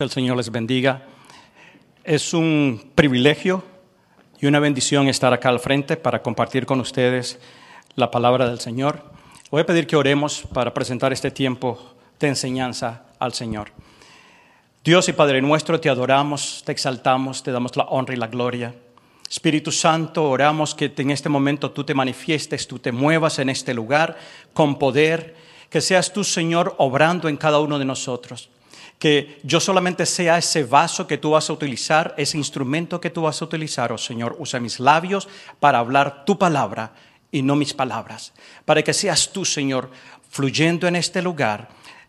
El Señor les bendiga. Es un privilegio y una bendición estar acá al frente para compartir con ustedes la palabra del Señor. Voy a pedir que oremos para presentar este tiempo de enseñanza al Señor. Dios y Padre nuestro, te adoramos, te exaltamos, te damos la honra y la gloria. Espíritu Santo, oramos que en este momento tú te manifiestes, tú te muevas en este lugar con poder, que seas tú, Señor, obrando en cada uno de nosotros que yo solamente sea ese vaso que tú vas a utilizar, ese instrumento que tú vas a utilizar, oh Señor, usa mis labios para hablar tu palabra y no mis palabras, para que seas tú, Señor, fluyendo en este lugar,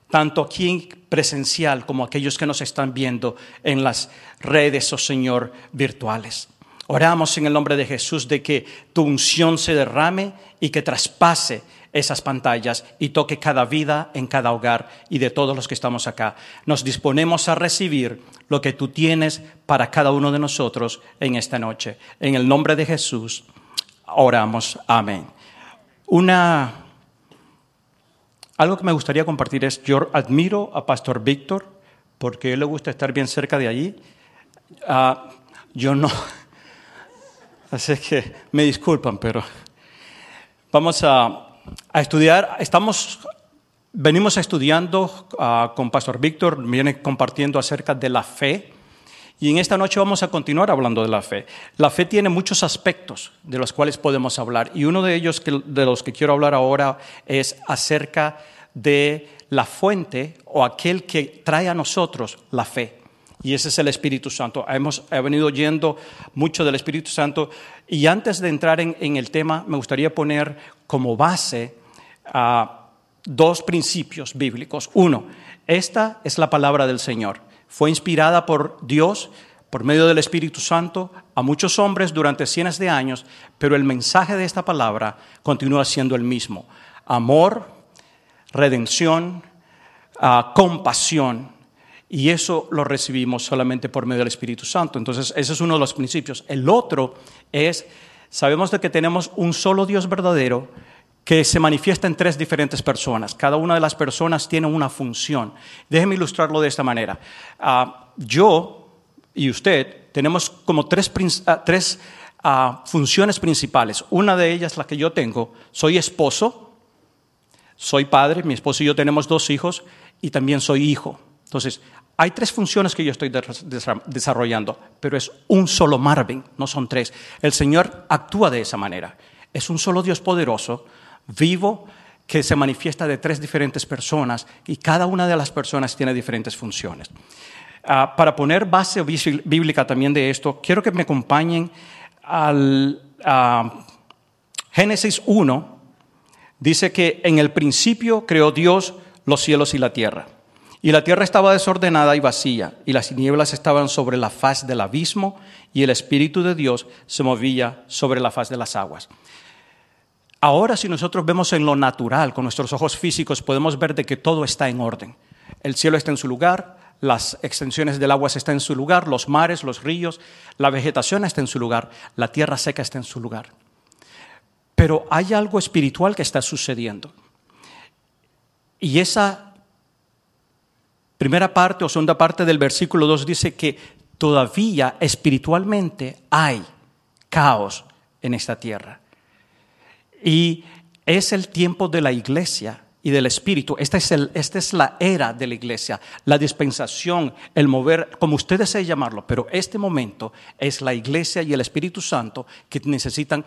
tanto aquí presencial como aquellos que nos están viendo en las redes, oh Señor, virtuales. Oramos en el nombre de Jesús de que tu unción se derrame y que traspase esas pantallas y toque cada vida en cada hogar y de todos los que estamos acá. Nos disponemos a recibir lo que tú tienes para cada uno de nosotros en esta noche. En el nombre de Jesús oramos. Amén. Una algo que me gustaría compartir es yo admiro a Pastor Víctor porque a él le gusta estar bien cerca de allí. Ah, yo no. Así que me disculpan, pero vamos a a estudiar, estamos, venimos estudiando uh, con Pastor Víctor, viene compartiendo acerca de la fe. Y en esta noche vamos a continuar hablando de la fe. La fe tiene muchos aspectos de los cuales podemos hablar. Y uno de ellos que, de los que quiero hablar ahora es acerca de la fuente o aquel que trae a nosotros la fe y ese es el Espíritu Santo. Hemos venido oyendo mucho del Espíritu Santo y antes de entrar en, el tema me gustaría poner como base a dos principios bíblicos. Uno, esta es la palabra del Señor. Fue inspirada por Dios por medio del Espíritu Santo a muchos hombres durante cientos de años, pero el mensaje de esta palabra continúa siendo el mismo. Amor, redención, ah, compasión y eso lo recibimos solamente por medio del Espíritu Santo. Entonces, ese es uno de los principios. El otro es, sabemos de que tenemos un solo Dios verdadero que se manifiesta en tres diferentes personas. Cada una de las personas tiene una función. Déjeme ilustrarlo de esta manera. Ah, yo y usted tenemos como tres, ah, ah, funciones principales. Una de ellas, la que yo tengo, soy esposo, soy padre, mi esposo y yo tenemos dos hijos y también soy hijo. Entonces, hay tres funciones que yo estoy desarrollando, pero es un solo Marvin, no son tres. El Señor actúa de esa manera. Es un solo Dios poderoso, vivo, que se manifiesta de tres diferentes personas y cada una de las personas tiene diferentes funciones. Ah, para poner base bíblica también de esto, quiero que me acompañen al Génesis 1. Dice que en el principio creó Dios los cielos y la tierra. Y la tierra estaba desordenada y vacía, y las tinieblas estaban sobre la faz del abismo, y el Espíritu de Dios se movía sobre la faz de las aguas. Ahora si nosotros vemos en lo natural, con nuestros ojos físicos, podemos ver de que todo está en orden. El cielo está en su lugar, las extensiones del agua están en su lugar, los mares, los ríos, la vegetación está en su lugar, la tierra seca está en su lugar. Pero hay algo espiritual que está sucediendo. Y esa primera parte o segunda parte del versículo 2 dice que todavía espiritualmente hay caos en esta tierra. Y es el tiempo de la iglesia y del Espíritu. Esta es, el, esta es la era de la iglesia, la dispensación, el mover, como usted desee llamarlo, pero este momento es la iglesia y el Espíritu Santo que necesitan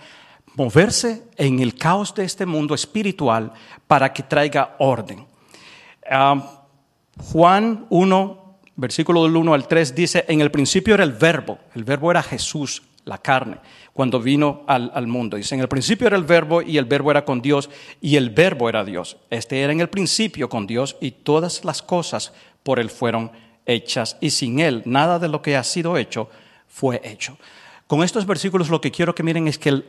moverse en el caos de este mundo espiritual para que traiga orden. Ah, Juan 1, versículo del 1 al 3 dice, en el principio era el verbo, el verbo era Jesús, la carne, cuando vino al, mundo. Dice, en el principio era el verbo y el verbo era con Dios y el verbo era Dios. Este era en el principio con Dios y todas las cosas por él fueron hechas y sin él nada de lo que ha sido hecho fue hecho. Con estos versículos lo que quiero que miren es que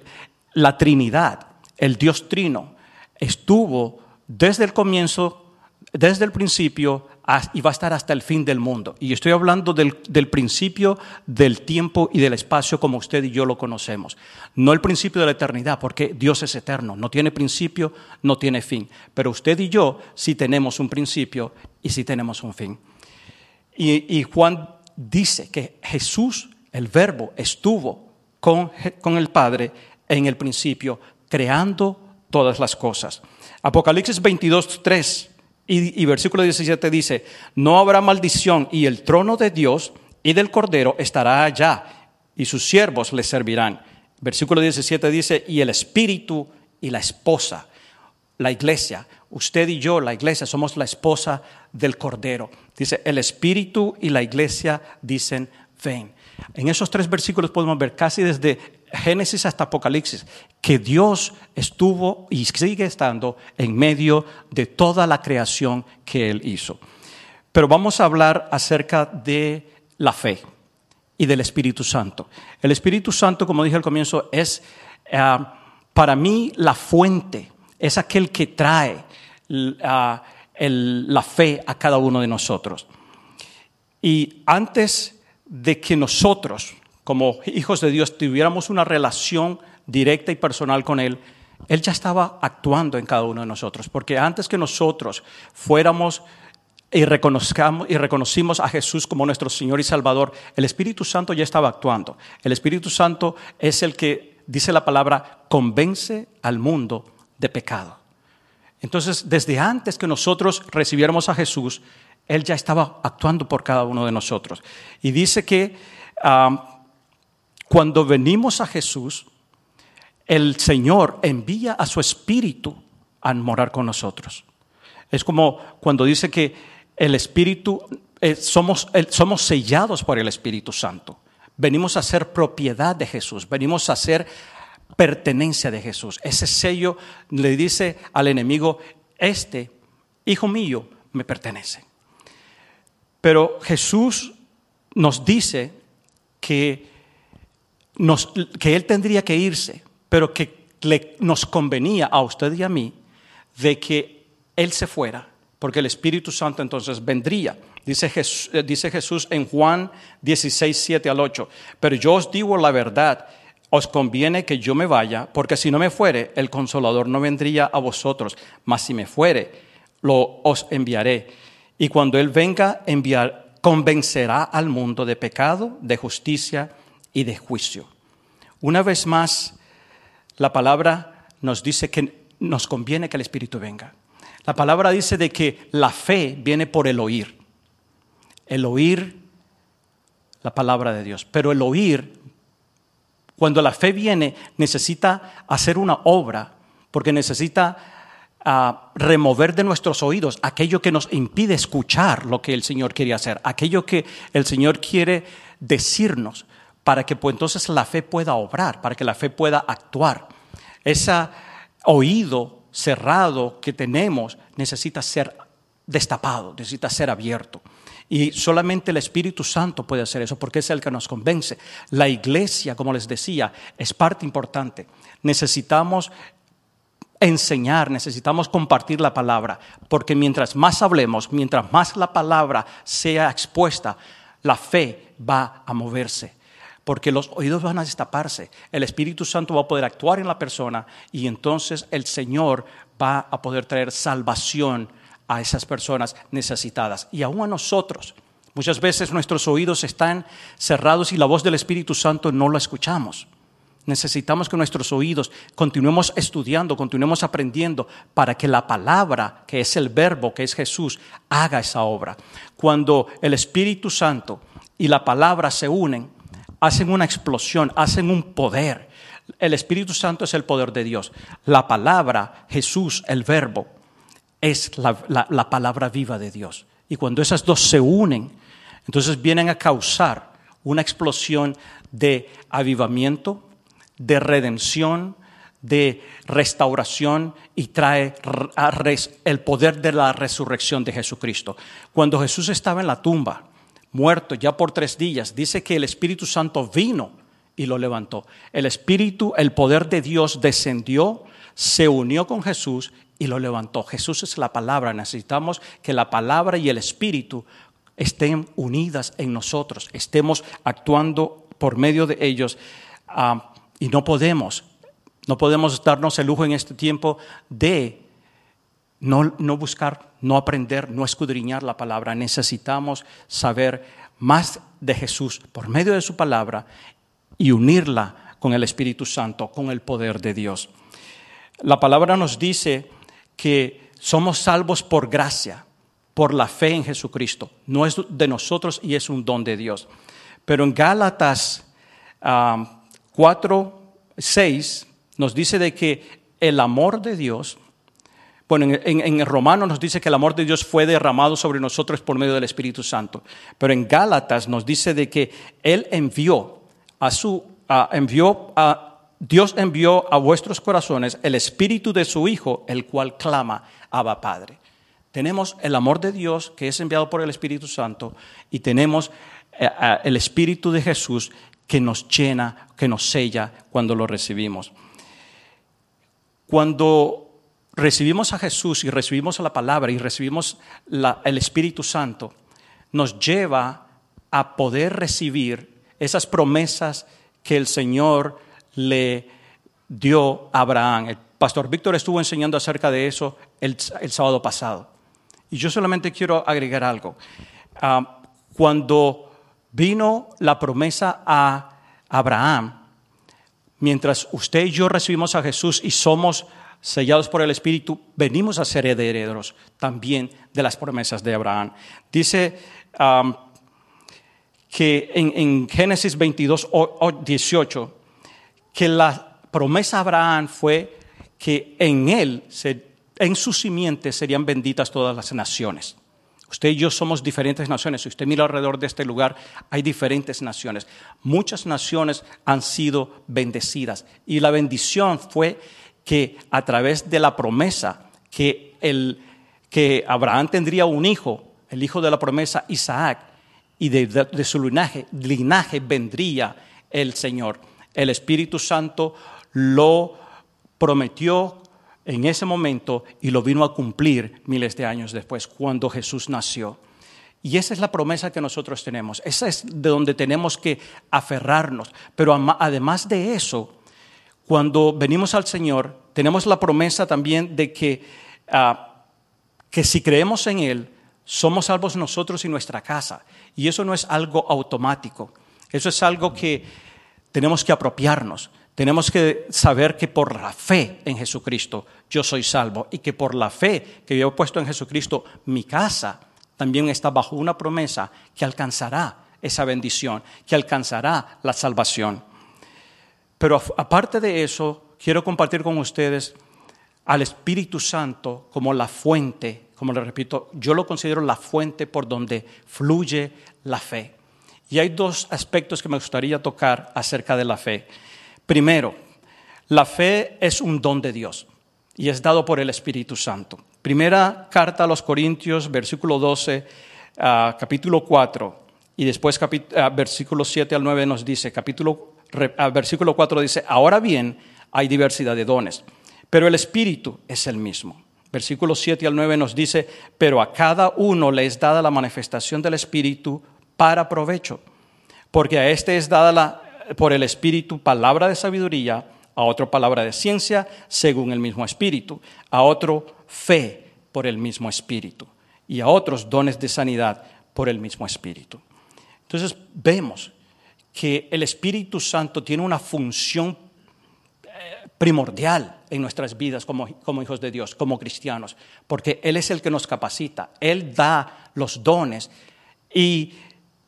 la Trinidad, el Dios Trino, estuvo desde el comienzo, desde el principio y va a estar hasta el fin del mundo. Y estoy hablando del, principio del tiempo y del espacio como usted y yo lo conocemos. No el principio de la eternidad, porque Dios es eterno, no tiene principio, no tiene fin. Pero usted y yo sí tenemos un principio y sí tenemos un fin. Y, y Juan dice que Jesús, el verbo, estuvo con, con el Padre en el principio, creando todas las cosas. Apocalipsis 22, 3 y, versículo 17 dice, no habrá maldición y el trono de Dios y del Cordero estará allá y sus siervos le servirán. Versículo 17 dice, y el Espíritu y la esposa, la iglesia, usted y yo, la iglesia, somos la esposa del Cordero. Dice, el Espíritu y la iglesia dicen, ven. En esos tres versículos podemos ver casi desde Génesis hasta Apocalipsis que Dios estuvo y sigue estando en medio de toda la creación que Él hizo. Pero vamos a hablar acerca de la fe y del Espíritu Santo. El Espíritu Santo, como dije al comienzo, es uh, para mí la fuente, es aquel que trae el, la fe a cada uno de nosotros. Y antes de que nosotros, como hijos de Dios, tuviéramos una relación directa y personal con Él, Él ya estaba actuando en cada uno de nosotros, porque antes que nosotros fuéramos y, reconozcamos, y reconocimos a Jesús como nuestro Señor y Salvador, el Espíritu Santo ya estaba actuando. El Espíritu Santo es el que, dice la palabra, convence al mundo de pecado. Entonces, desde antes que nosotros recibiéramos a Jesús, Él ya estaba actuando por cada uno de nosotros. Y dice que um, cuando venimos a Jesús, el Señor envía a su Espíritu a morar con nosotros. Es como cuando dice que el Espíritu, eh, somos, somos sellados por el Espíritu Santo. Venimos a ser propiedad de Jesús, venimos a ser pertenencia de Jesús. Ese sello le dice al enemigo, este, hijo mío, me pertenece. Pero Jesús nos dice que, que Él tendría que irse, pero que le, nos convenía a usted y a mí de que Él se fuera porque el Espíritu Santo entonces vendría. Dice Jesús, eh, Jesús, en Juan 16, 7 al 8, pero yo os digo la verdad, os conviene que yo me vaya, porque si no me fuere, el consolador no vendría a vosotros, mas si me fuere, lo os enviaré. Y cuando Él venga, convencerá al mundo de pecado, de justicia y de juicio. Una vez más, la palabra nos dice que nos conviene que el Espíritu venga. La palabra dice de que la fe viene por el oír. El oír la palabra de Dios. Pero el oír, cuando la fe viene, necesita hacer una obra, porque necesita uh, remover de nuestros oídos aquello que nos impide escuchar lo que el Señor quiere hacer, aquello que el Señor quiere decirnos, para que entonces la fe pueda obrar, para que la fe pueda actuar. Ese oído cerrado que tenemos necesita ser destapado, necesita ser abierto. Y solamente el Espíritu Santo puede hacer eso porque es el que nos convence. La iglesia, como les decía, es parte importante. Necesitamos enseñar, necesitamos compartir la palabra, porque mientras más hablemos, mientras más la palabra sea expuesta, la fe va a moverse porque los oídos van a destaparse, el Espíritu Santo va a poder actuar en la persona y entonces el Señor va a poder traer salvación a esas personas necesitadas y aún a nosotros. Muchas veces nuestros oídos están cerrados y la voz del Espíritu Santo no la escuchamos. Necesitamos que nuestros oídos continuemos estudiando, continuemos aprendiendo para que la palabra, que es el verbo, que es Jesús, haga esa obra. Cuando el Espíritu Santo y la palabra se unen, hacen una explosión, hacen un poder. El Espíritu Santo es el poder de Dios. La palabra, Jesús, el verbo, es la, la, palabra viva de Dios. Y cuando esas dos se unen, entonces vienen a causar una explosión de avivamiento, de redención, de restauración y trae el poder de la resurrección de Jesucristo. Cuando Jesús estaba en la tumba, muerto ya por tres días, dice que el Espíritu Santo vino y lo levantó. El Espíritu, el poder de Dios descendió, se unió con Jesús y lo levantó. Jesús es la palabra. Necesitamos que la palabra y el Espíritu estén unidas en nosotros, estemos actuando por medio de ellos ah, y no podemos, no podemos darnos el lujo en este tiempo de no, no buscar, no aprender, no escudriñar la palabra. Necesitamos saber más de Jesús por medio de su palabra y unirla con el Espíritu Santo, con el poder de Dios. La palabra nos dice que somos salvos por gracia, por la fe en Jesucristo. No es de nosotros y es un don de Dios. Pero en Gálatas 4, 6 nos dice de que el amor de Dios, bueno, en, en, Romano nos dice que el amor de Dios fue derramado sobre nosotros por medio del Espíritu Santo. Pero en Gálatas nos dice de que Él envió a su, envió a, Dios envió a vuestros corazones el Espíritu de su Hijo, el cual clama, Abba Padre. Tenemos el amor de Dios que es enviado por el Espíritu Santo y tenemos eh, el Espíritu de Jesús que nos llena, que nos sella cuando lo recibimos. Cuando recibimos a Jesús y recibimos la palabra y recibimos el Espíritu Santo, nos lleva a poder recibir esas promesas que el Señor le dio a Abraham. El pastor Víctor estuvo enseñando acerca de eso el, sábado pasado. Y yo solamente quiero agregar algo. Ah, cuando vino la promesa a Abraham, mientras usted y yo recibimos a Jesús y somos sellados por el Espíritu, venimos a ser herederos también de las promesas de Abraham. Dice que en, Génesis 22, 18, que la promesa a Abraham fue que en él, en su simiente, serían benditas todas las naciones. Usted y yo somos diferentes naciones. Si usted mira alrededor de este lugar, hay diferentes naciones. Muchas naciones han sido bendecidas. Y la bendición fue que a través de la promesa que, el, que Abraham tendría un hijo, el hijo de la promesa, Isaac, y de, su linaje, linaje vendría el Señor. El Espíritu Santo lo prometió en ese momento y lo vino a cumplir miles de años después, cuando Jesús nació. Y esa es la promesa que nosotros tenemos. Esa es de donde tenemos que aferrarnos. Pero además de eso, cuando venimos al Señor, tenemos la promesa también de que, ah, que si creemos en Él, somos salvos nosotros y nuestra casa. Y eso no es algo automático. Eso es algo que tenemos que apropiarnos. Tenemos que saber que por la fe en Jesucristo yo soy salvo y que por la fe que yo he puesto en Jesucristo mi casa también está bajo una promesa que alcanzará esa bendición, que alcanzará la salvación. Pero aparte de eso, quiero compartir con ustedes al Espíritu Santo como la fuente, como le repito, yo lo considero la fuente por donde fluye la fe. Y hay dos aspectos que me gustaría tocar acerca de la fe. Primero, la fe es un don de Dios y es dado por el Espíritu Santo. Primera carta a los Corintios, versículo 12, ah, capítulo 4, y después uh, versículo 7 al 9 nos dice, capítulo, versículo 4 dice, ahora bien, hay diversidad de dones, pero el Espíritu es el mismo. Versículo 7 al 9 nos dice, pero a cada uno le es dada la manifestación del Espíritu para provecho, porque a este es dada la por el Espíritu palabra de sabiduría, a otro palabra de ciencia según el mismo Espíritu, a otro fe por el mismo Espíritu y a otros dones de sanidad por el mismo Espíritu. Entonces vemos que el Espíritu Santo tiene una función eh, primordial en nuestras vidas como, como, hijos de Dios, como cristianos, porque Él es el que nos capacita, Él da los dones y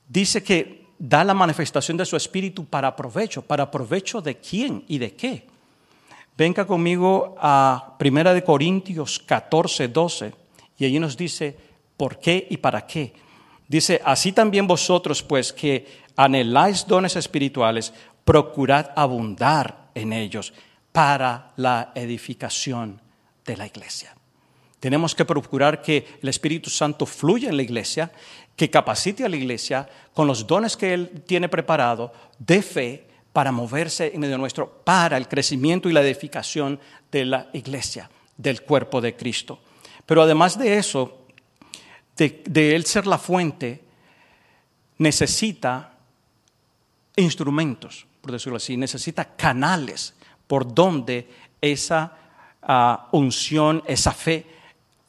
dice que da la manifestación de su espíritu para provecho. ¿Para provecho de quién y de qué? Venga conmigo a 1 Corintios 14, 12, y allí nos dice por qué y para qué. Dice, así también vosotros, pues, que anheláis dones espirituales, procurad abundar en ellos para la edificación de la iglesia. Tenemos que procurar que el Espíritu Santo fluya en la iglesia que capacite a la iglesia con los dones que Él tiene preparado de fe para moverse en medio nuestro, para el crecimiento y la edificación de la iglesia, del cuerpo de Cristo. Pero además de eso, de, Él ser la fuente, necesita instrumentos, por decirlo así, necesita canales por donde esa ah, unción, esa fe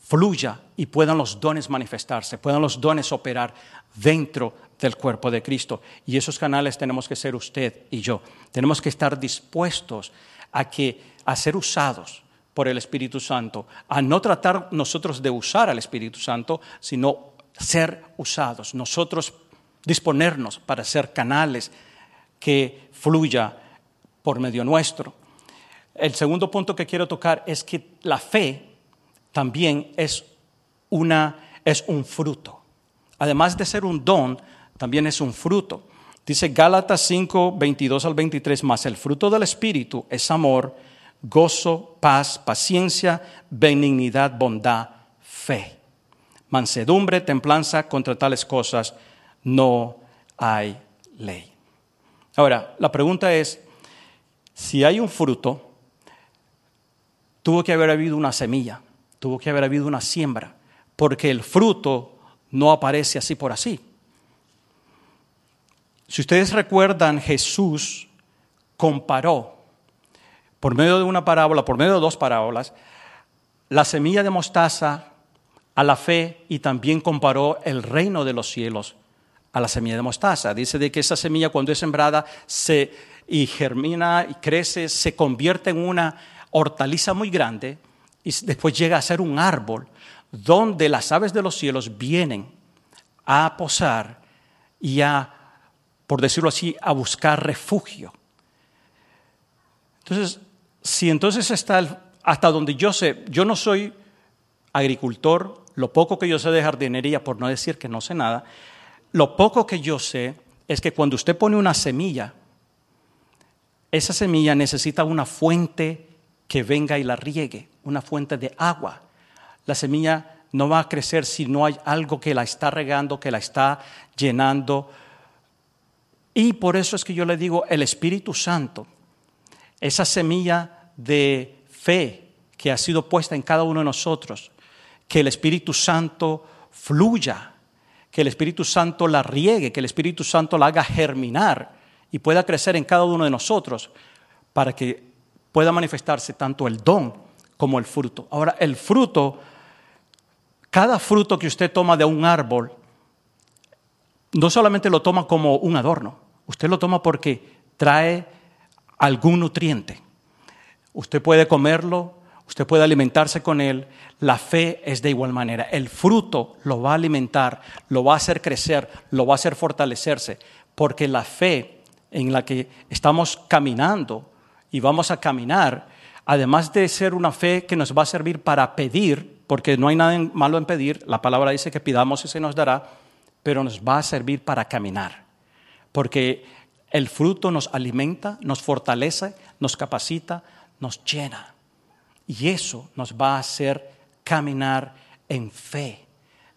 fluya y puedan los dones manifestarse, puedan los dones operar dentro del cuerpo de Cristo. Y esos canales tenemos que ser usted y yo. Tenemos que estar dispuestos a, que, a ser usados por el Espíritu Santo, a no tratar nosotros de usar al Espíritu Santo, sino ser usados, nosotros disponernos para ser canales que fluya por medio nuestro. El segundo punto que quiero tocar es que la fe también es, una, es un fruto. Además de ser un don, también es un fruto. Dice Gálatas 5, 22 al 23, más el fruto del Espíritu es amor, gozo, paz, paciencia, benignidad, bondad, fe. Mansedumbre, templanza, contra tales cosas no hay ley. Ahora, la pregunta es, si hay un fruto, tuvo que haber habido una semilla, tuvo que haber habido una siembra, porque el fruto no aparece así por así. Si ustedes recuerdan, Jesús comparó, por medio de una parábola, por medio de dos parábolas, la semilla de mostaza a la fe y también comparó el reino de los cielos a la semilla de mostaza. Dice de que esa semilla cuando es sembrada se y germina y crece, se convierte en una hortaliza muy grande y después llega a ser un árbol donde las aves de los cielos vienen a posar y a, por decirlo así, a buscar refugio. Entonces, si entonces está hasta donde yo sé, yo no soy agricultor, lo poco que yo sé de jardinería, por no decir que no sé nada, lo poco que yo sé es que cuando usted pone una semilla, esa semilla necesita una fuente que venga y la riegue, una fuente de agua. La semilla no va a crecer si no hay algo que la está regando, que la está llenando. Y por eso es que yo le digo, el Espíritu Santo, esa semilla de fe que ha sido puesta en cada uno de nosotros, que el Espíritu Santo fluya, que el Espíritu Santo la riegue, que el Espíritu Santo la haga germinar y pueda crecer en cada uno de nosotros para que pueda manifestarse tanto el don como el fruto. Ahora, el fruto, cada fruto que usted toma de un árbol, no solamente lo toma como un adorno, usted lo toma porque trae algún nutriente. Usted puede comerlo, usted puede alimentarse con él, la fe es de igual manera. El fruto lo va a alimentar, lo va a hacer crecer, lo va a hacer fortalecerse, porque la fe en la que estamos caminando y vamos a caminar, además de ser una fe que nos va a servir para pedir, porque no hay nada malo en pedir, la palabra dice que pidamos y se nos dará, pero nos va a servir para caminar, porque el fruto nos alimenta, nos fortalece, nos capacita, nos llena. Y eso nos va a hacer caminar en fe,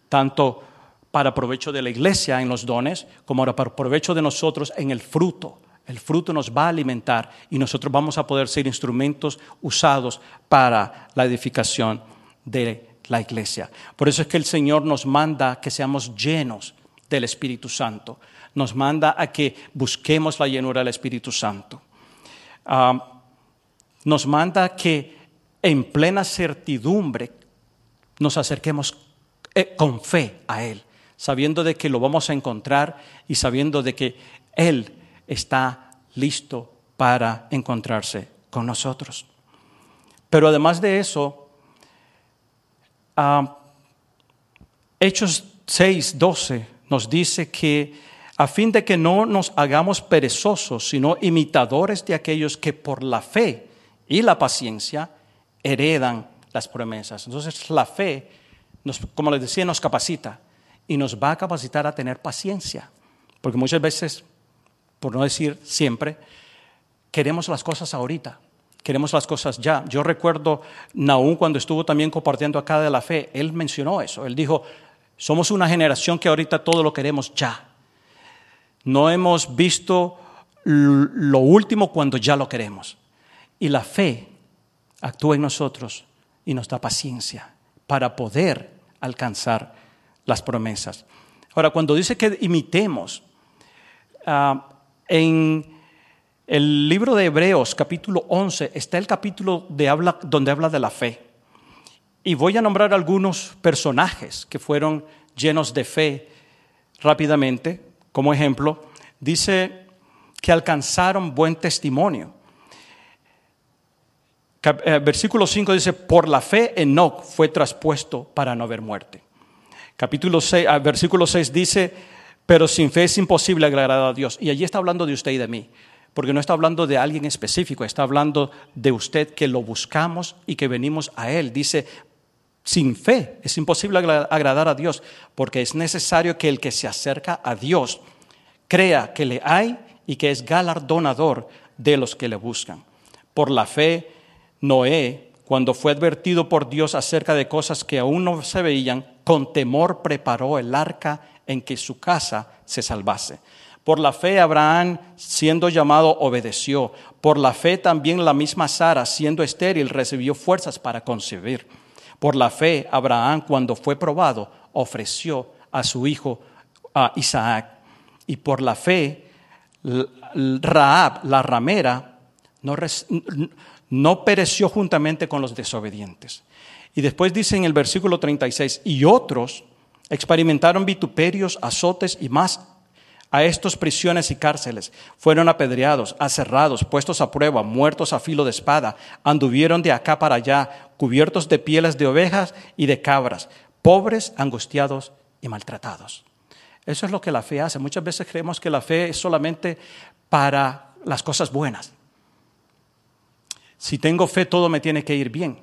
tanto para provecho de la iglesia en los dones, como para provecho de nosotros en el fruto. El fruto nos va a alimentar y nosotros vamos a poder ser instrumentos usados para la edificación de la iglesia. Por eso es que el Señor nos manda que seamos llenos del Espíritu Santo. Nos manda a que busquemos la llenura del Espíritu Santo. Ah, nos manda que en plena certidumbre nos acerquemos eh, con fe a Él, sabiendo de que lo vamos a encontrar y sabiendo de que Él está listo para encontrarse con nosotros. Pero además de eso, ah, Hechos 6, 12 nos dice que a fin de que no nos hagamos perezosos, sino imitadores de aquellos que por la fe y la paciencia heredan las promesas. Entonces la fe, como les decía, nos capacita y nos va a capacitar a tener paciencia. Porque muchas veces, por no decir siempre, queremos las cosas ahorita, queremos las cosas ya. Yo recuerdo Naúm cuando estuvo también compartiendo acá de la fe, él mencionó eso. Él dijo, somos una generación que ahorita todo lo queremos ya. No hemos visto lo último cuando ya lo queremos. Y la fe actúa en nosotros y nos da paciencia para poder alcanzar las promesas. Ahora, cuando dice que imitemos, ah, en el libro de Hebreos, capítulo 11, está el capítulo de habla, donde habla de la fe. Y voy a nombrar algunos personajes que fueron llenos de fe rápidamente. Como ejemplo, dice que alcanzaron buen testimonio. Eh, versículo 5 dice, por la fe Enoch fue traspuesto para no haber muerte. Capítulo 6, ah, versículo 6 dice, pero sin fe es imposible agradar a Dios. Y allí está hablando de usted y de mí, porque no está hablando de alguien específico, está hablando de usted que lo buscamos y que venimos a Él. Dice, sin fe es imposible agradar a Dios, porque es necesario que el que se acerca a Dios crea que le hay y que es galardonador de los que le buscan. Por la fe, Noé, cuando fue advertido por Dios acerca de cosas que aún no se veían, con temor preparó el arca en que su casa se salvase. Por la fe Abraham, siendo llamado, obedeció. Por la fe también la misma Sara, siendo estéril, recibió fuerzas para concebir. Por la fe Abraham, cuando fue probado, ofreció a su hijo a Isaac. Y por la fe Raab, la ramera, no, no pereció juntamente con los desobedientes. Y después dice en el versículo 36, y otros experimentaron vituperios, azotes y más a estos prisiones y cárceles. Fueron apedreados, aserrados, puestos a prueba, muertos a filo de espada, anduvieron de acá para allá, cubiertos de pieles de ovejas y de cabras, pobres, angustiados y maltratados. Eso es lo que la fe hace. Muchas veces creemos que la fe es solamente para las cosas buenas. Si tengo fe, todo me tiene que ir bien.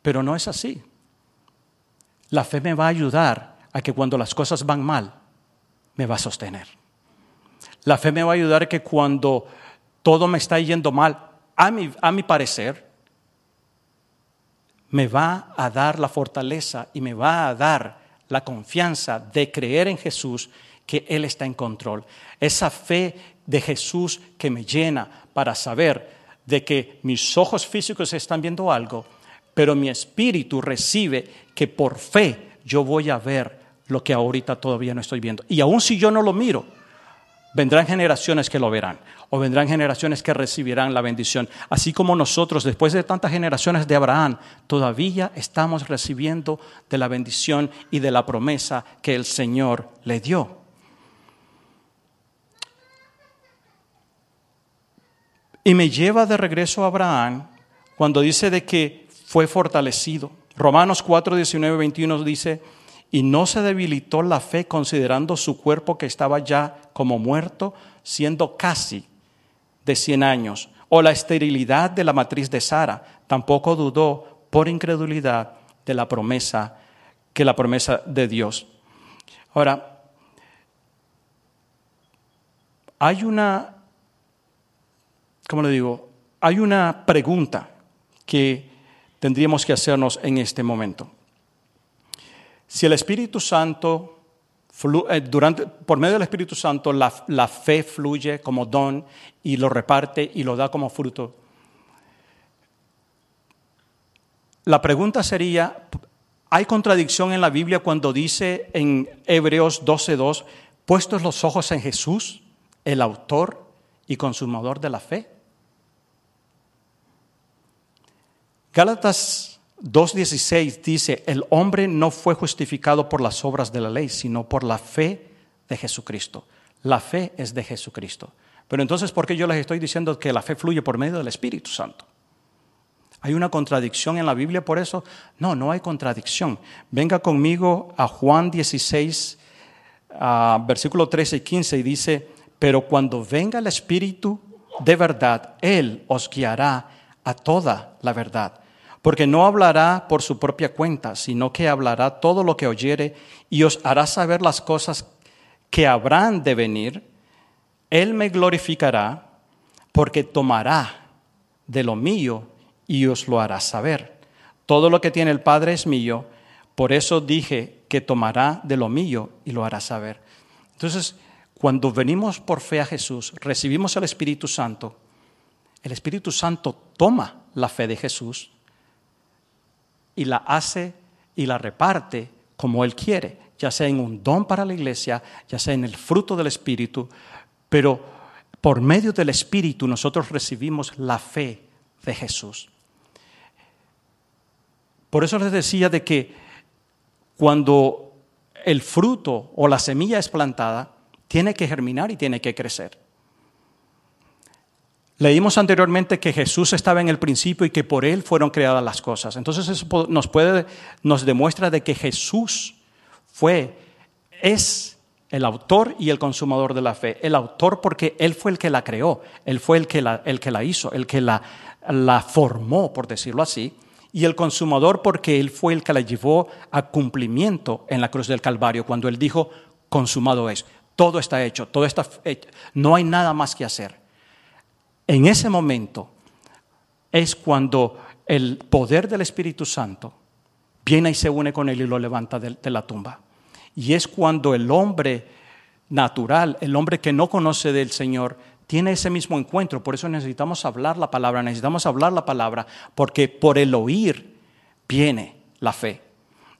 Pero no es así. La fe me va a ayudar a que cuando las cosas van mal, me va a sostener. La fe me va a ayudar a que cuando todo me está yendo mal, a mi, a mi parecer, me va a dar la fortaleza y me va a dar la confianza de creer en Jesús que Él está en control. Esa fe de Jesús que me llena para saber de que mis ojos físicos están viendo algo, pero mi espíritu recibe que por fe yo voy a ver lo que ahorita todavía no estoy viendo. Y aun si yo no lo miro, vendrán generaciones que lo verán o vendrán generaciones que recibirán la bendición. Así como nosotros, después de tantas generaciones de Abraham, todavía estamos recibiendo de la bendición y de la promesa que el Señor le dio. Y me lleva de regreso a Abraham cuando dice de que fue fortalecido. Romanos 4, 19, 21 dice, y no se debilitó la fe considerando su cuerpo que estaba ya como muerto, siendo casi de 100 años, o la esterilidad de la matriz de Sara, tampoco dudó por incredulidad de la promesa, que la promesa de Dios. Ahora, hay una ¿cómo le digo? Hay una pregunta que tendríamos que hacernos en este momento. Si el Espíritu Santo, eh, durante, por medio del Espíritu Santo, la, la fe fluye como don y lo reparte y lo da como fruto, la pregunta sería, ¿hay contradicción en la Biblia cuando dice en Hebreos 12.2, puestos los ojos en Jesús, el autor y consumador de la fe? Gálatas 2.16 dice, el hombre no fue justificado por las obras de la ley, sino por la fe de Jesucristo. La fe es de Jesucristo. Pero entonces, ¿por qué yo les estoy diciendo que la fe fluye por medio del Espíritu Santo? ¿Hay una contradicción en la Biblia por eso? No, no hay contradicción. Venga conmigo a Juan 16, versículo 13 y 15 y dice, pero cuando venga el Espíritu de verdad, Él os guiará a toda la verdad porque no hablará por su propia cuenta, sino que hablará todo lo que oyere y os hará saber las cosas que habrán de venir. Él me glorificará porque tomará de lo mío y os lo hará saber. Todo lo que tiene el Padre es mío, por eso dije que tomará de lo mío y lo hará saber. Entonces, cuando venimos por fe a Jesús, recibimos el Espíritu Santo, el Espíritu Santo toma la fe de Jesús y la hace y la reparte como Él quiere, ya sea en un don para la iglesia, ya sea en el fruto del Espíritu, pero por medio del Espíritu nosotros recibimos la fe de Jesús. Por eso les decía de que cuando el fruto o la semilla es plantada, tiene que germinar y tiene que crecer. Leímos anteriormente que Jesús estaba en el principio y que por él fueron creadas las cosas. Entonces eso nos demuestra de que Jesús fue es el autor y el consumador de la fe. El autor porque él fue el que la creó, él fue el que la, hizo, el que la, la formó, por decirlo así. Y el consumador porque él fue el que la llevó a cumplimiento en la cruz del Calvario, cuando él dijo, consumado es, todo está hecho, todo está hecho, no hay nada más que hacer. En ese momento es cuando el poder del Espíritu Santo viene y se une con él y lo levanta de, la tumba. Y es cuando el hombre natural, el hombre que no conoce del Señor, tiene ese mismo encuentro. Por eso necesitamos hablar la palabra, necesitamos hablar la palabra, porque por el oír viene la fe.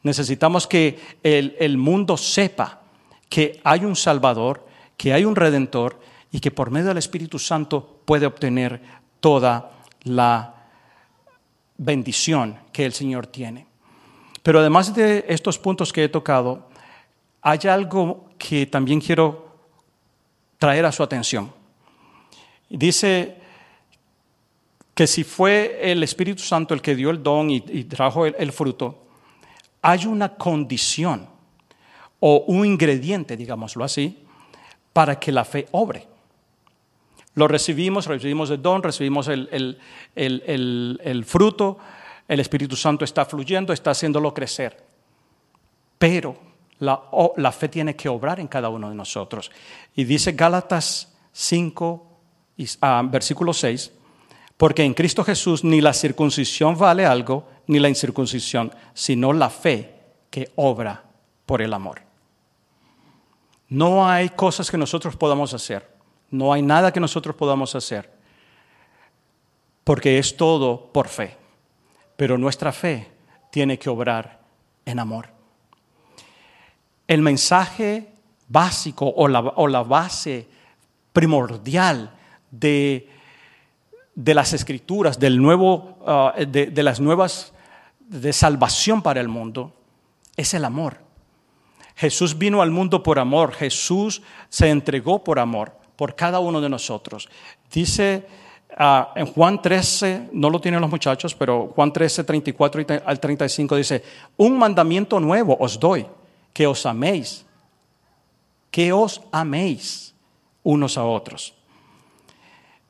Necesitamos que el, mundo sepa que hay un Salvador, que hay un Redentor y que por medio del Espíritu Santo puede obtener toda la bendición que el Señor tiene. Pero además de estos puntos que he tocado, hay algo que también quiero traer a su atención. Dice que si fue el Espíritu Santo el que dio el don y, trajo el fruto, hay una condición o un ingrediente, digámoslo así, para que la fe obre. Lo recibimos, recibimos el don, recibimos el, fruto, el Espíritu Santo está fluyendo, está haciéndolo crecer. Pero la, la, fe tiene que obrar en cada uno de nosotros. Y dice Gálatas 5, ah, versículo 6, porque en Cristo Jesús ni la circuncisión vale algo, ni la incircuncisión, sino la fe que obra por el amor. No hay cosas que nosotros podamos hacer no hay nada que nosotros podamos hacer, porque es todo por fe. Pero nuestra fe tiene que obrar en amor. El mensaje básico o la, base primordial de, las escrituras, del nuevo, ah, de, de las nuevas de salvación para el mundo, es el amor. Jesús vino al mundo por amor, Jesús se entregó por amor por cada uno de nosotros. Dice ah, en Juan 13, no lo tienen los muchachos, pero Juan 13, 34 al 35 dice, un mandamiento nuevo os doy, que os améis, que os améis unos a otros.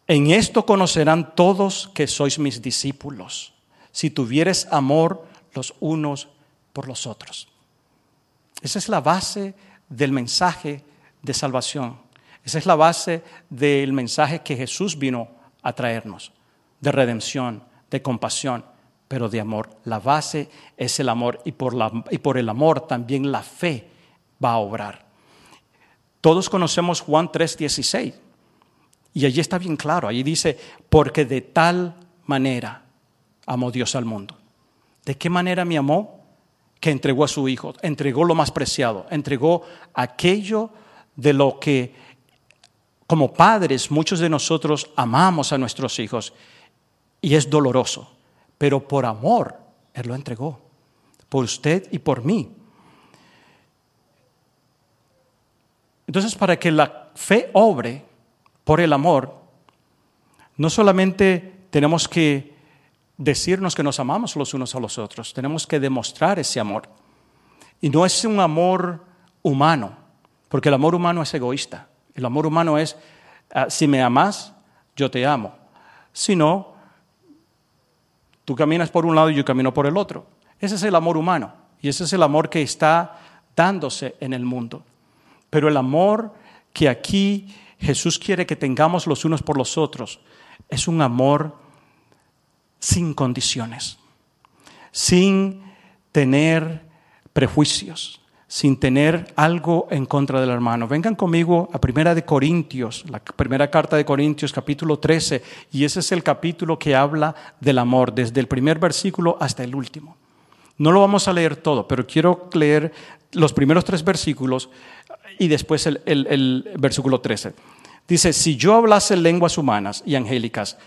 En esto conocerán todos que sois mis discípulos, si tuvieres amor los unos por los otros. Esa es la base del mensaje de salvación. Esa es la base del mensaje que Jesús vino a traernos, de redención, de compasión, pero de amor. La base es el amor y por, la, y por el amor también la fe va a obrar. Todos conocemos Juan 3:16 y allí está bien claro, allí dice, porque de tal manera amó Dios al mundo. ¿De qué manera me amó? Que entregó a su Hijo, entregó lo más preciado, entregó aquello de lo que como padres, muchos de nosotros amamos a nuestros hijos y es doloroso, pero por amor Él lo entregó, por usted y por mí. Entonces, para que la fe obre por el amor, no solamente tenemos que decirnos que nos amamos los unos a los otros, tenemos que demostrar ese amor. Y no es un amor humano, porque el amor humano es egoísta. El amor humano es, ah, si me amas, yo te amo. Si no, tú caminas por un lado y yo camino por el otro. Ese es el amor humano y ese es el amor que está dándose en el mundo. Pero el amor que aquí Jesús quiere que tengamos los unos por los otros es un amor sin condiciones, sin tener prejuicios, sin tener algo en contra del hermano. Vengan conmigo a Primera de Corintios, la primera carta de Corintios, capítulo 13, y ese es el capítulo que habla del amor, desde el primer versículo hasta el último. No lo vamos a leer todo, pero quiero leer los primeros tres versículos y después el, versículo 13. Dice, si yo hablase lenguas humanas y angélicas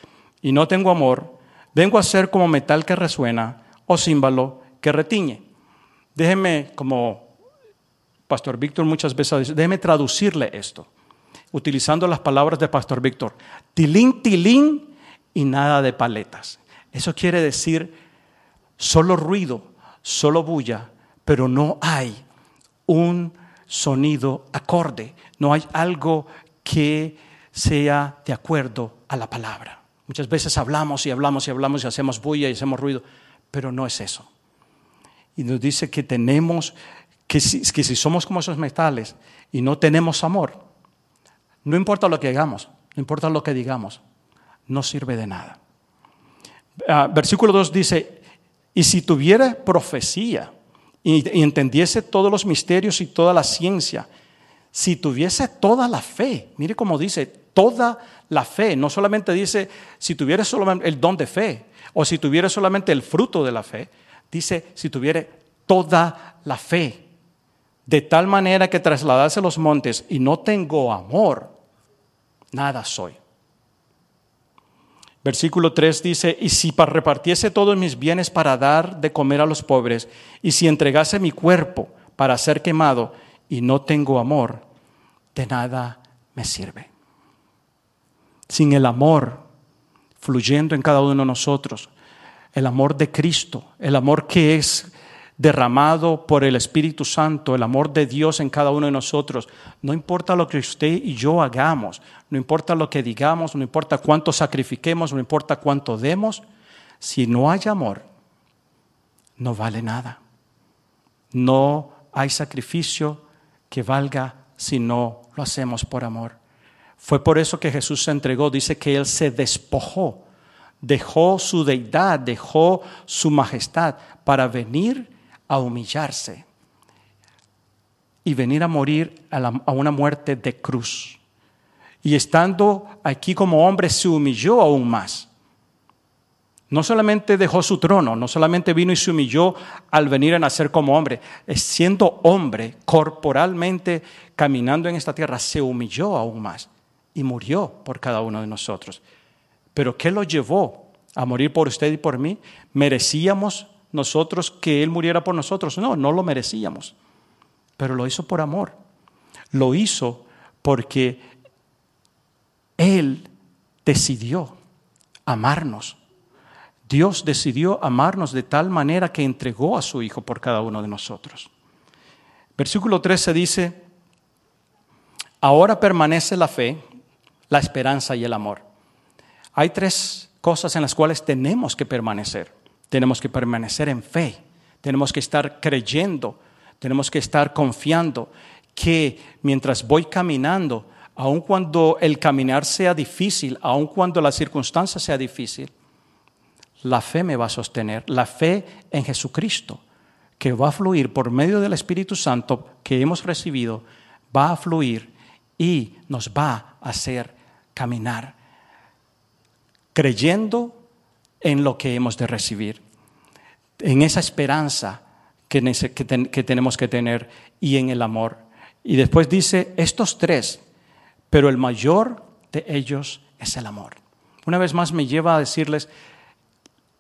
y no tengo amor, vengo a ser como metal que resuena o címbalo que retiñe. Déjeme, como Pastor Víctor muchas veces dice, déjeme traducirle esto, utilizando las palabras de Pastor Víctor. Tilín, tilín y nada de paletas. Eso quiere decir solo ruido, solo bulla, pero no hay un sonido acorde, no hay algo que sea de acuerdo a la palabra. Muchas veces hablamos y hablamos y hablamos y hacemos bulla y hacemos ruido, pero no es eso. Y nos dice que tenemos, que si, somos como esos metales y no tenemos amor, no importa lo que hagamos, no importa lo que digamos, no sirve de nada. Ah, versículo 2 dice, y si tuviera profecía y, entendiese todos los misterios y toda la ciencia, si tuviese toda la fe, mire cómo dice, toda la fe, no solamente dice si tuviera el don de fe o si tuviera solamente el fruto de la fe, dice si tuviera toda la fe, de tal manera que trasladase los montes y no tengo amor, nada soy. Versículo 3 dice, y si repartiese todos mis bienes para dar de comer a los pobres, y si entregase mi cuerpo para ser quemado y no tengo amor, de nada me sirve. Sin el amor fluyendo en cada uno de nosotros, el amor de Cristo, el amor que es derramado por el Espíritu Santo, el amor de Dios en cada uno de nosotros. No importa lo que usted y yo hagamos, no importa lo que digamos, no importa cuánto sacrifiquemos, no importa cuánto demos, si no hay amor, no vale nada. No hay sacrificio que valga si no lo hacemos por amor. Fue por eso que Jesús se entregó, dice que Él se despojó, dejó su deidad, dejó su majestad para venir a humillarse y venir a morir a, una muerte de cruz. Y estando aquí como hombre se humilló aún más. No solamente dejó su trono, no solamente vino y se humilló al venir a nacer como hombre, siendo hombre, corporalmente caminando en esta tierra, se humilló aún más y murió por cada uno de nosotros. Pero ¿qué lo llevó a morir por usted y por mí? ¿Merecíamos nosotros que Él muriera por nosotros. No, no lo merecíamos, pero lo hizo por amor. Lo hizo porque Él decidió amarnos. Dios decidió amarnos de tal manera que entregó a su Hijo por cada uno de nosotros. Versículo 13 dice, ahora permanece la fe, la esperanza y el amor. Hay tres cosas en las cuales tenemos que permanecer. Tenemos que permanecer en fe, tenemos que estar creyendo, tenemos que estar confiando que mientras voy caminando, aun cuando el caminar sea difícil, aun cuando la circunstancia sea difícil, la fe me va a sostener, la fe en Jesucristo, que va a fluir por medio del Espíritu Santo que hemos recibido, va a fluir y nos va a hacer caminar, creyendo en lo que hemos de recibir, en esa esperanza que, tenemos que tener y en el amor. Y después dice, estos tres, pero el mayor de ellos es el amor. Una vez más me lleva a decirles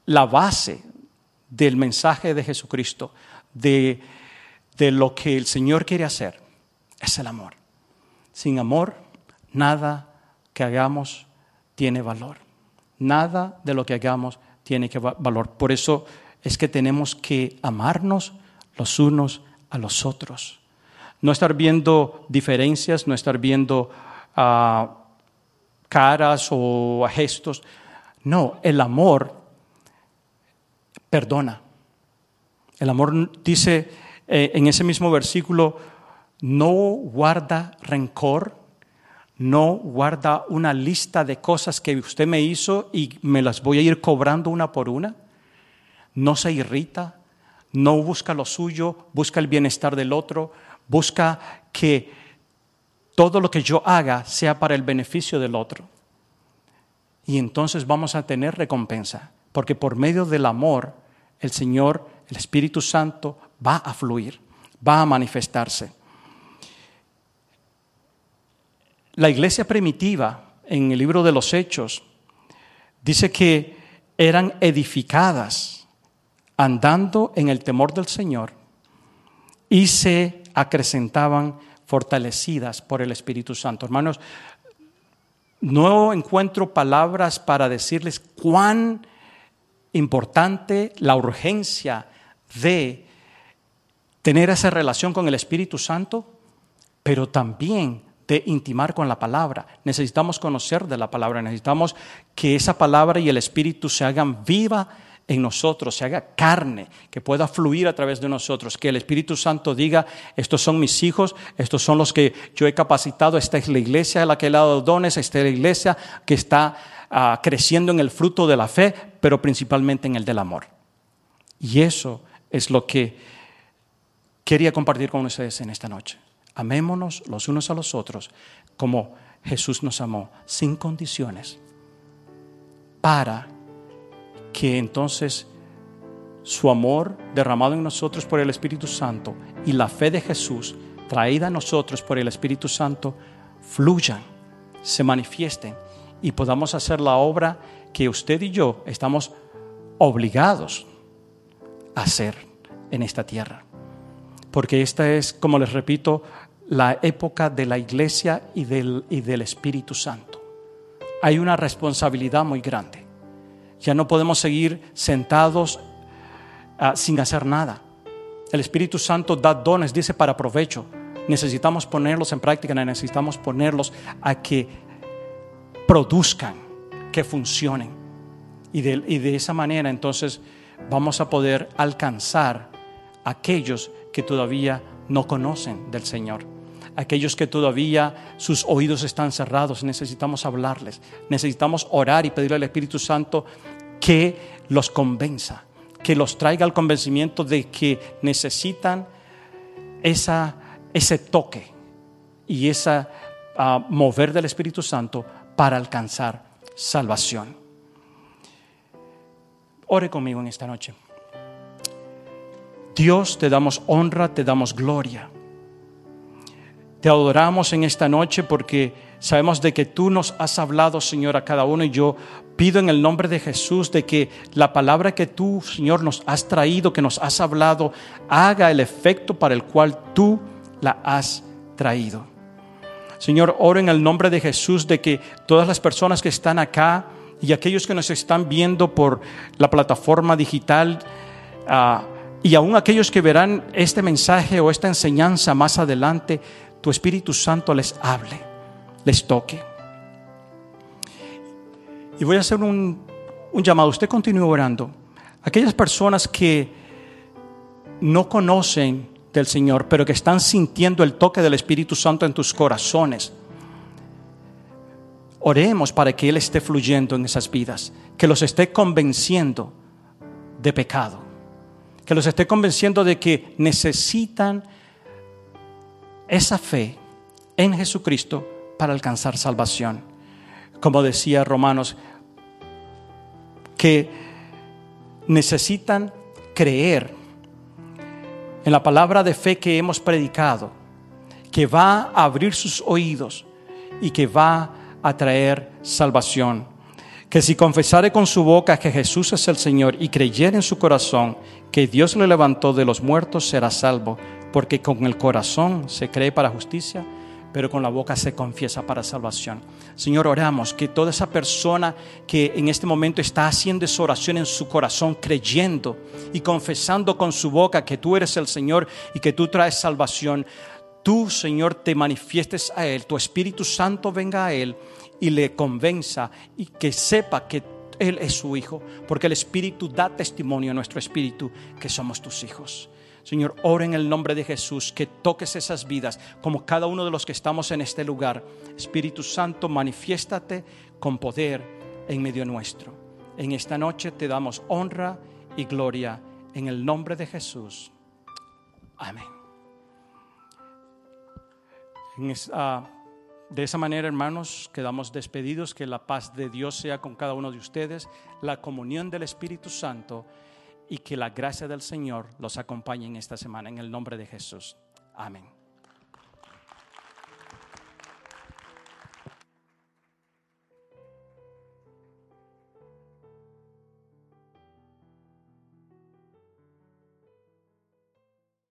la base del mensaje de Jesucristo, de, de lo que el Señor quiere hacer, es el amor. Sin amor, nada que hagamos tiene valor. Nada de lo que hagamos tiene que valor. Por eso es que tenemos que amarnos los unos a los otros. No estar viendo diferencias, no estar viendo ah, caras o gestos. No, el amor perdona. El amor dice eh, en ese mismo versículo, no guarda rencor, no guarda una lista de cosas que usted me hizo y me las voy a ir cobrando una por una. No se irrita, no busca lo suyo, busca el bienestar del otro, busca que todo lo que yo haga sea para el beneficio del otro. Y entonces vamos a tener recompensa, porque por medio del amor el Señor, el Espíritu Santo, va a fluir, va a manifestarse. La iglesia primitiva, en el libro de los Hechos, dice que eran edificadas andando en el temor del Señor y se acrecentaban fortalecidas por el Espíritu Santo. Hermanos, no encuentro palabras para decirles cuán importante la urgencia de tener esa relación con el Espíritu Santo, pero también de intimar con la palabra. Necesitamos conocer de la palabra, necesitamos que esa palabra y el Espíritu se hagan viva en nosotros, se haga carne, que pueda fluir a través de nosotros, que el Espíritu Santo diga, estos son mis hijos, estos son los que yo he capacitado, esta es la iglesia a la que he dado dones, esta es la iglesia que está ah, creciendo en el fruto de la fe, pero principalmente en el del amor. Y eso es lo que quería compartir con ustedes en esta noche. Amémonos los unos a los otros como Jesús nos amó, sin condiciones, para que entonces su amor derramado en nosotros por el Espíritu Santo y la fe de Jesús traída a nosotros por el Espíritu Santo fluyan, se manifiesten y podamos hacer la obra que usted y yo estamos obligados a hacer en esta tierra. Porque esta es, como les repito, la época de la iglesia y del, y del Espíritu Santo. Hay una responsabilidad muy grande. Ya no podemos seguir sentados ah, sin hacer nada. El Espíritu Santo da dones, dice, para provecho. Necesitamos ponerlos en práctica, necesitamos ponerlos a que produzcan, que funcionen. Y de, y de esa manera entonces vamos a poder alcanzar a aquellos que todavía no conocen del Señor aquellos que todavía sus oídos están cerrados, necesitamos hablarles, necesitamos orar y pedirle al Espíritu Santo que los convenza, que los traiga al convencimiento de que necesitan esa, ese toque y ese ah, mover del Espíritu Santo para alcanzar salvación. Ore conmigo en esta noche. Dios, te damos honra, te damos gloria. Te adoramos en esta noche porque sabemos de que tú nos has hablado, Señor, a cada uno y yo pido en el nombre de Jesús de que la palabra que tú, Señor, nos has traído, que nos has hablado, haga el efecto para el cual tú la has traído. Señor, oro en el nombre de Jesús de que todas las personas que están acá y aquellos que nos están viendo por la plataforma digital, ah, y aún aquellos que verán este mensaje o esta enseñanza más adelante, tu Espíritu Santo les hable, les toque. Y voy a hacer un, llamado. Usted continúe orando. Aquellas personas que no conocen del Señor, pero que están sintiendo el toque del Espíritu Santo en tus corazones. Oremos para que Él esté fluyendo en esas vidas, que los esté convenciendo de pecado, que los esté convenciendo de que necesitan esa fe en Jesucristo para alcanzar salvación. Como decía Romanos, que necesitan creer en la palabra de fe que hemos predicado, que va a abrir sus oídos y que va a traer salvación. Que si confesare con su boca que Jesús es el Señor y creyere en su corazón que Dios le levantó de los muertos, será salvo porque con el corazón se cree para justicia, pero con la boca se confiesa para salvación. Señor, oramos que toda esa persona que en este momento está haciendo esa oración en su corazón, creyendo y confesando con su boca que tú eres el Señor y que tú traes salvación, tú, Señor, te manifiestes a Él, tu Espíritu Santo venga a Él y le convenza y que sepa que Él es su Hijo, porque el Espíritu da testimonio a nuestro Espíritu que somos tus hijos. Señor, ora en el nombre de Jesús, que toques esas vidas, como cada uno de los que estamos en este lugar. Espíritu Santo, manifiéstate con poder en medio nuestro. En esta noche te damos honra y gloria en el nombre de Jesús. Amén. Ah, de esa manera, hermanos, quedamos despedidos. Que la paz de Dios sea con cada uno de ustedes, la comunión del Espíritu Santo y que la gracia del Señor los acompañe en esta semana. En el nombre de Jesús. Amén.